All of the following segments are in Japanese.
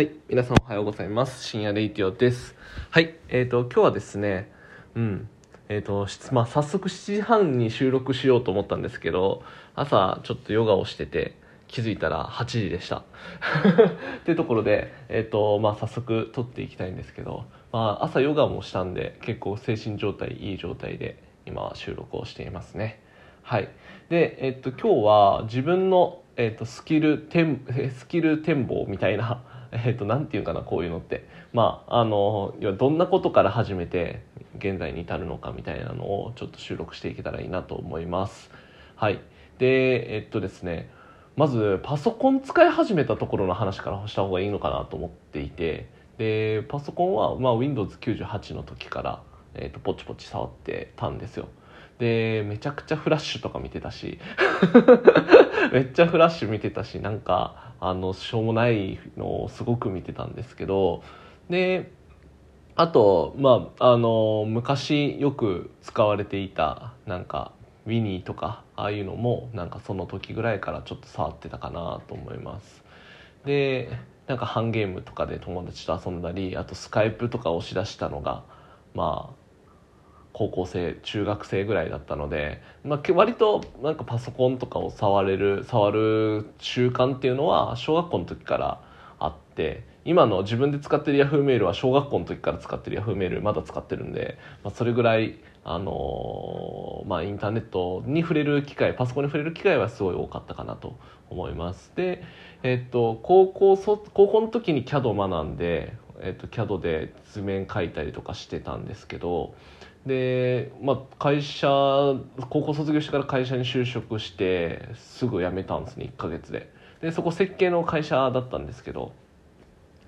はい、皆さんおはようございます。深夜レイティオです。はい、えっ、と、今日はですね、うん、えっ、と、まあ、早速7時半に収録しようと思ったんですけど、朝ちょっとヨガをしてて、気づいたら8時でした。っていうところで、えっ、と、まあ、早速撮っていきたいんですけど、まあ、朝ヨガもしたんで、結構精神状態いい状態で、今は収録をしていますね。はい。で、えっ、と、今日は自分の、えっ、と、スキル展、スキル展望みたいな、えっ、と、なんていうかな、こういうのって。まあ、あの、要はどんなことから始めて、現在に至るのかみたいなのを、ちょっと収録していけたらいいなと思います。はい。で、えっとですね、まず、パソコン使い始めたところの話からした方がいいのかなと思っていて、で、パソコンは、まあ、Windows 98の時から、えっと、ポチポチ触ってたんですよ。で、めちゃくちゃフラッシュとか見てたし、めっちゃフラッシュ見てたし、なんか、あの、しょうもないのをすごく見てたんですけど、で、あと、まあ、あの、昔よく使われていた、なんか、ウィニーとか、ああいうのも、なんかその時ぐらいからちょっと触ってたかなと思います。で、なんかハンゲームとかで友達と遊んだり、あとスカイプとか押し出したのが、まあ、高校生中学生ぐらいだったので、まあ、割となんかパソコンとかを触れる触る習慣っていうのは小学校の時からあって今の自分で使ってる Yahoo メールは小学校の時から使ってる Yahoo メールまだ使ってるんで、まあ、それぐらい、あのーまあ、インターネットに触れる機会パソコンに触れる機会はすごい多かったかなと思います。で、えっと高校高校の時に CAD を学んで、えっと CAD で図面描いたりとかしてたんですけどで、まあ、会社高校卒業してから会社に就職してすぐ辞めたんですね1ヶ月で。でそこ設計の会社だったんですけど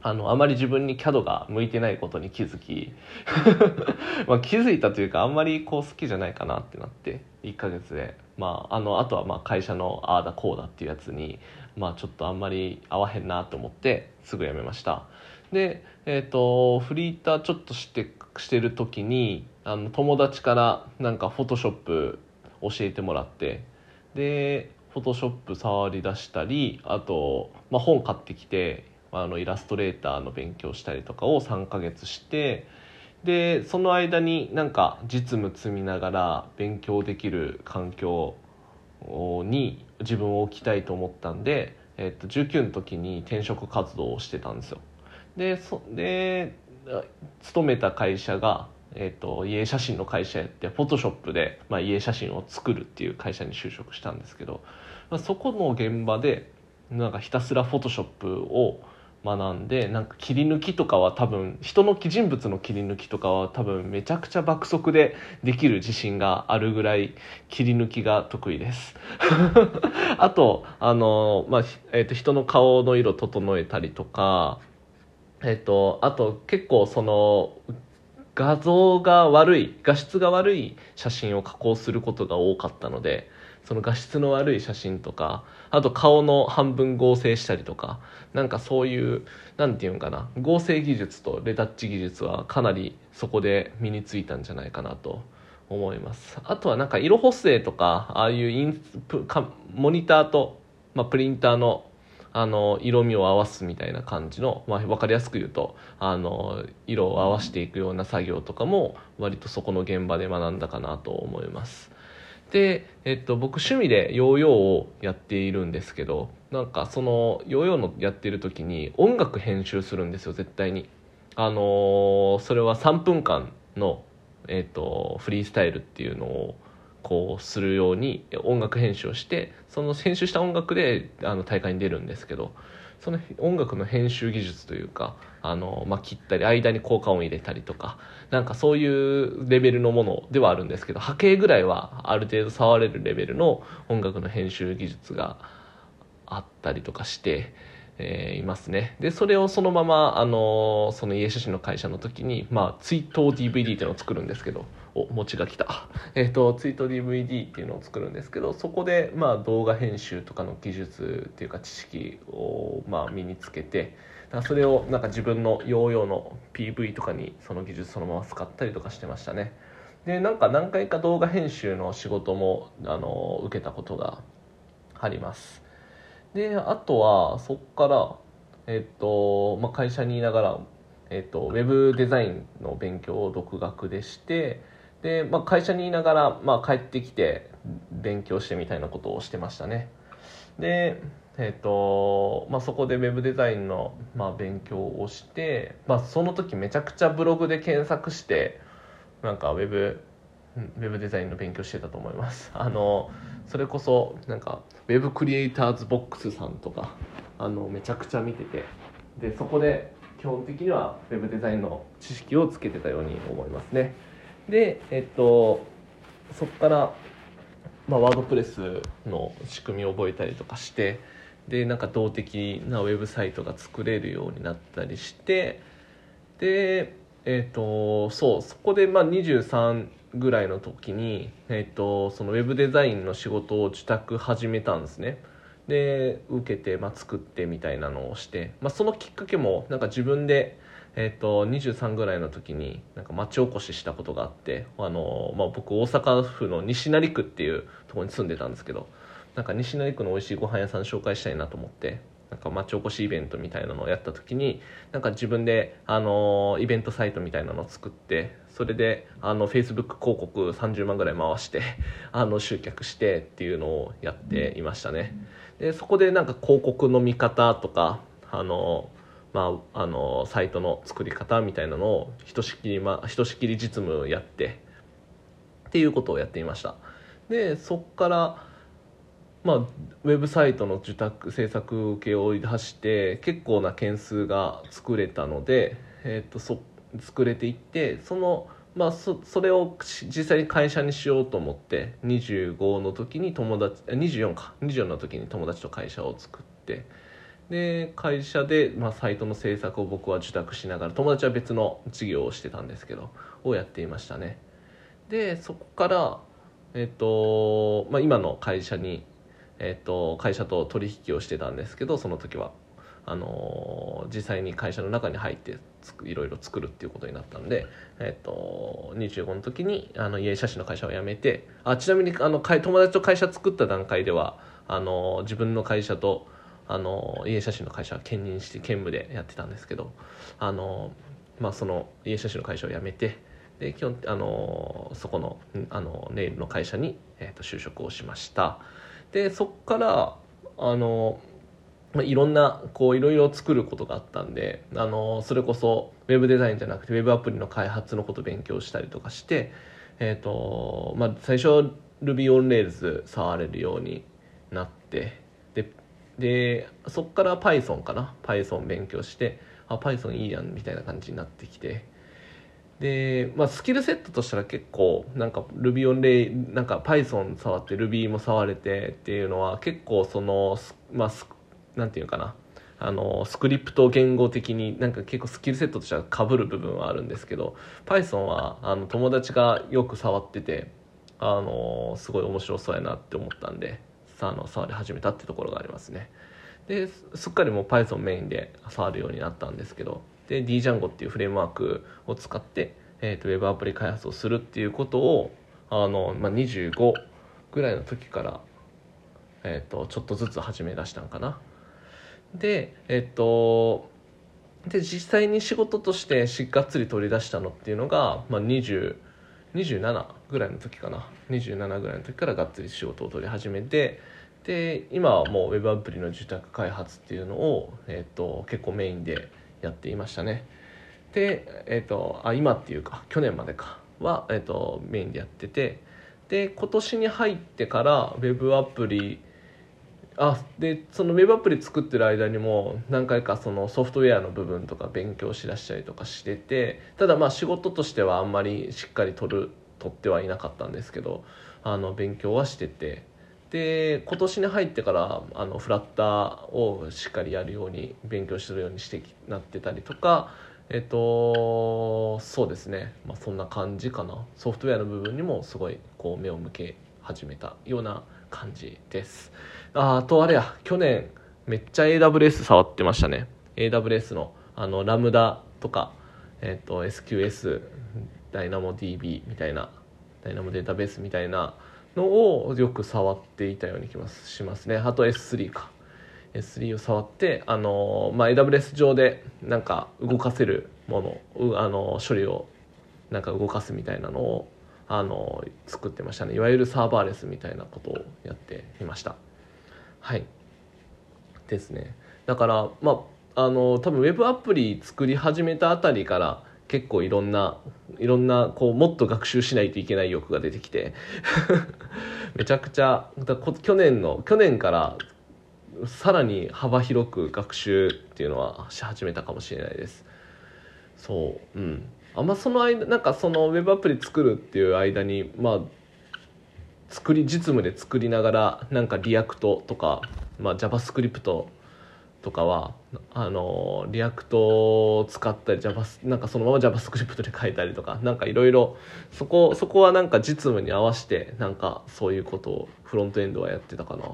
あのあまり自分に CAD が向いてないことに気づき まあ気づいたというかあんまりこう好きじゃないかなってなって1ヶ月で、まあ、あのあとはまあ会社のああだこうだっていうやつに、まあ、ちょっとあんまり合わへんなと思ってすぐ辞めました。で、えー、とフリーターちょっとしてしてる時にあの友達からなんかフォトショップ教えてもらってでフォトショップ触り出したりあと、まあ、本買ってきてあのイラストレーターの勉強したりとかを3ヶ月してでその間になんか実務積みながら勉強できる環境に自分を置きたいと思ったんで、えっと、19の時に転職活動をしてたんですよ。でそで勤めた会社が、えっと、家写真の会社やってフォトショップで、まあ、家写真を作るっていう会社に就職したんですけど、まあ、そこの現場でなんかひたすらフォトショップを学んでなんか切り抜きとかは多分人の人物の切り抜きとかは多分めちゃくちゃ爆速でできる自信があるぐらい切り抜きが得意です。あとあの、まあえー、と人の顔の色整えたりとかえっ、とあと結構その画像が悪い画質が悪い写真を加工することが多かったのでその画質の悪い写真とかあと顔の半分合成したりとかなんかそういうなんていうんかな合成技術とレタッチ技術はかなりそこで身についたんじゃないかなと思います。あとはなんか色補正とかああいうインプモニターと、まあ、プリンターのあの色味を合わすみたいな感じの、まあ、分かりやすく言うとあの色を合わせていくような作業とかも割とそこの現場で学んだかなと思います。で、えっと、僕趣味でヨーヨーをやっているんですけどなんかそのヨーヨーのやってる時に音楽編集するんですよ絶対に。あのそれは3分間の、えっと、フリースタイルっていうのをこうするように音楽編集をしてその編集した音楽であの大会に出るんですけどその音楽の編集技術というかあの、まあ、切ったり間に効果音入れたりとかなんかそういうレベルのものではあるんですけど波形ぐらいはある程度触れるレベルの音楽の編集技術があったりとかして、えいますね。でそれをそのまま、あのその家写真の会社の時に、まあ、追悼 DVD っていうのを作るんですけどお餅が来た、えっと追悼 DVD っていうのを作るんですけどそこで、まあ、動画編集とかの技術っていうか知識を、まあ、身につけてだそれをなんか自分のヨーヨーの PV とかにその技術そのまま使ったりとかしてましたね。でなんか何回か動画編集の仕事もあの受けたことがあります。であとはそっからえっとまあ、会社にいながら、えっと、ウェブデザインの勉強を独学でしてで、まあ、会社にいながら、まあ、帰ってきて勉強してみたいなことをしてましたね。でえっとまあ、そこでウェブデザインの、まあ、勉強をして、まあ、その時めちゃくちゃブログで検索してなんかウェブウェブデザインの勉強してたと思います。あのそれこそなんかウェブクリエイターズボックスさんとかあのめちゃくちゃ見ててでそこで基本的にはウェブデザインの知識をつけてたように思いますね。でえっとそこからまあ、ワードプレスの仕組みを覚えたりとかしてでなんか動的なウェブサイトが作れるようになったりしてでえっ、とそうそこでまあ23ぐらいの時に、えーと、そのウェブデザインの仕事を自宅始めたんですね。で受けて、まあ、作ってみたいなのをして、まあ、そのきっかけもなんか自分で、えーと、23ぐらいの時になんか町おこししたことがあってあの、まあ、僕大阪府の西成区っていうところに住んでたんですけどなんか西成区の美味しいご飯屋さん紹介したいなと思ってなんか町おこしイベントみたいなのをやった時になんか自分であのイベントサイトみたいなのを作ってそれであの Facebook 広告30万ぐらい回して あの集客してっていうのをやっていましたね。でそこでなんか広告の見方とかあのまあ、あのサイトの作り方みたいなのをひとしきり、ま、ひとしきり実務やってっていうことをやっていました。でそっからまあ、ウェブサイトの受託制作受けを出して結構な件数が作れたので、えー、とそ作れていってその、まあ、そそれを実際に会社にしようと思って25の時に友達24か24の時に友達と会社を作ってで会社で、まあ、サイトの制作を僕は受託しながら友達は別の事業をしてたんですけどをやっていましたね。でそこからえっ、と、まあ、今の会社にえっと、会社と取引をしてたんですけどその時はあの実際に会社の中に入っていろいろ作るっていうことになったんで、えっと、25の時にあの家写真の会社を辞めてあちなみにあの友達と会社作った段階ではあの自分の会社とあの家写真の会社は兼任して兼務でやってたんですけどあの、まあ、その家写真の会社を辞めてで基本あのそこのあのネイルの会社に、えっと、就職をしました。でそっからあの、まあ、いろんなこういろいろ作ることがあったんであのそれこそウェブデザインじゃなくてウェブアプリの開発のこと勉強したりとかして、えーとまあ、最初 Ruby on Rails 触れるようになってでそっから Python かな？Python 勉強してあ Python いいやんみたいな感じになってきて。で、まあ、スキルセットとしたら結構なんか Ruby on Ray なんか Python 触って Ruby も触れてっていうのは結構そのまあなんていうかな？あのスクリプト言語的になんか結構スキルセットとしてはかぶる部分はあるんですけど Python はあの友達がよく触っててあのすごい面白そうやなって思ったんで。あの触り始めたってところがありますね。ですっかりもう Python メインで触るようになったんですけどで Django っていうフレームワークを使って、えーと、ウェブアプリ開発をするっていうことをあの、まあ、25ぐらいの時から、えーと、ちょっとずつ始め出したんかな。でえっ、ー、とで実際に仕事としてしがっつり取り出したのっていうのが、まあ、20 27ぐらいの時かな。27ぐらいの時からがっつり仕事を取り始めてで今はもうウェブアプリの受託開発っていうのを、えーと結構メインでやっていましたね。で、えーと、あ今っていうか去年までかは、えーと、メインでやっててで今年に入ってからウェブアプリあでそのウェブアプリ作ってる間にも何回かそのソフトウェアの部分とか勉強しだしたりとかしててただまあ仕事としてはあんまりしっかり取る取ってはいなかったんですけどあの勉強はしてて。で今年に入ってからあのフラッターをしっかりやるように勉強するようにしてなってたりとかえっとそうですね、まあ、そんな感じかな。ソフトウェアの部分にもすごいこう目を向け始めたような感じです。ああとあれや。去年めっちゃ AWS 触ってましたね。AWS のあのラムダとか、えっと SQS ダイナモ DB みたいなダイナモデータベースみたいなのをよく触っていたようにしますね。あと S3 か。S3 を触ってあの、まあ、AWS 上でなんか動かせるものあの処理をなんか動かすみたいなのをあの作ってましたね。いわゆるサーバーレスみたいなことをやっていました。はい。ですね。だからまああの多分ウェブアプリ作り始めたあたりから結構いろんないろんなこうもっと学習しないといけない欲が出てきて。めちゃくちゃ去年の去年からさらに幅広く学習っていうのはし始めたかもしれないです。そううん。あんまその間なんかそのウェブアプリ作るっていう間にまあ作り実務で作りながらなんか React とか、まあ、JavaScript とかはあの React を使ったり Java なんかそのまま JavaScript で書いたりとかなんかいろいろそこそこはなんか実務に合わせてなんかそういうことをフロントエンドはやってたかな。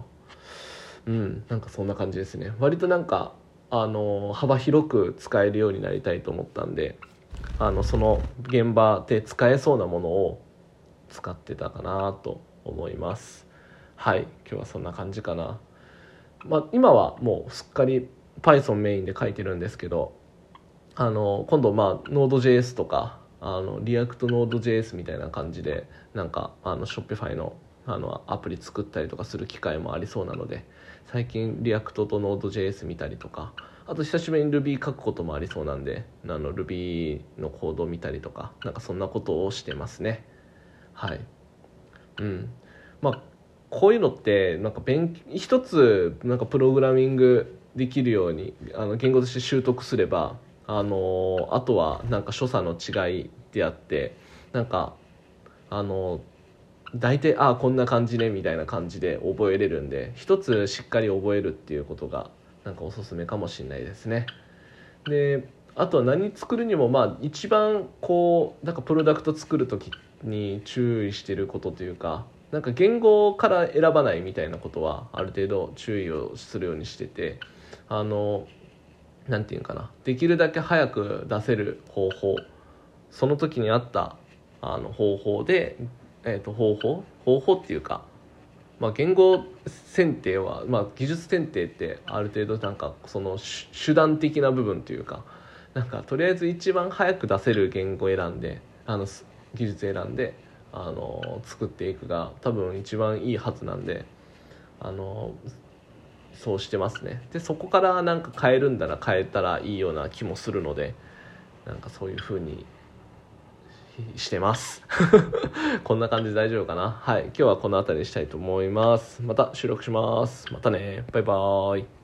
うんなんかそんな感じですね。割となんかあの幅広く使えるようになりたいと思ったんであのその現場で使えそうなものを使ってたかなと思います。はい今日はそんな感じかな。まあ、今はもうすっかり Python メインで書いてるんですけどあの今度まあ Node.js とかあの ReactNode.js みたいな感じでなんかあの Shopify のあのアプリ作ったりとかする機会もありそうなので最近 React と Node.js 見たりとかあと久しぶりに Ruby 書くこともありそうなんであの Ruby のコードを見たりとかなんかそんなことをしてますね。はい。うん。まあこういうのってなんか勉一つなんかプログラミングできるようにあの言語として習得すればあのあとはなんか所作の違いであってなんかあの大体ああこんな感じねみたいな感じで覚えれるんで一つしっかり覚えるっていうことがなんかおすすめかもしれないですね。であとは何作るにもまあ一番こうなんかプロダクト作る時に注意してることというかなんか言語から選ばないみたいなことはある程度注意をするようにしててあのなんていうかな。できるだけ早く出せる方法。その時にあったあの方法で、えー、と方法？方法っていうか、まあ、言語選定は、まあ、技術選定ってある程度なんかその手段的な部分というかなんかとりあえず一番早く出せる言語選んであの技術選んであの作っていくが多分一番いいはずなんであのそうしてますね。でそこからなんか変えるんだら変えたらいいような気もするのでなんかそういう風にしてます。こんな感じで大丈夫かな？はい今日はこの辺りにしたいと思います。また収録します。またね。バイバーイ。